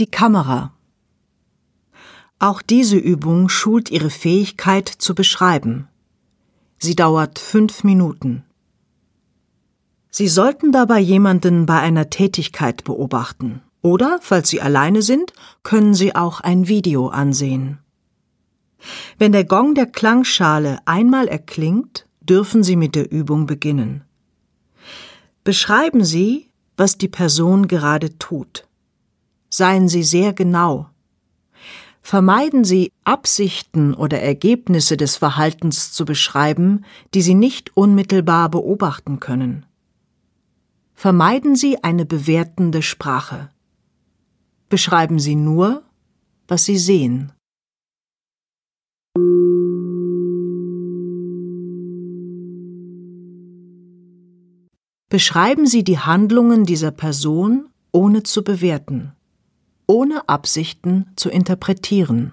Die Kamera. Auch diese Übung schult Ihre Fähigkeit zu beschreiben. Sie dauert fünf Minuten. Sie sollten dabei jemanden bei einer Tätigkeit beobachten. Oder, falls Sie alleine sind, können Sie auch ein Video ansehen. Wenn der Gong der Klangschale einmal erklingt, dürfen Sie mit der Übung beginnen. Beschreiben Sie, was die Person gerade tut. Seien Sie sehr genau. Vermeiden Sie, Absichten oder Ergebnisse des Verhaltens zu beschreiben, die Sie nicht unmittelbar beobachten können. Vermeiden Sie eine bewertende Sprache. Beschreiben Sie nur, was Sie sehen. Beschreiben Sie die Handlungen dieser Person ohne zu bewerten, ohne Absichten zu interpretieren.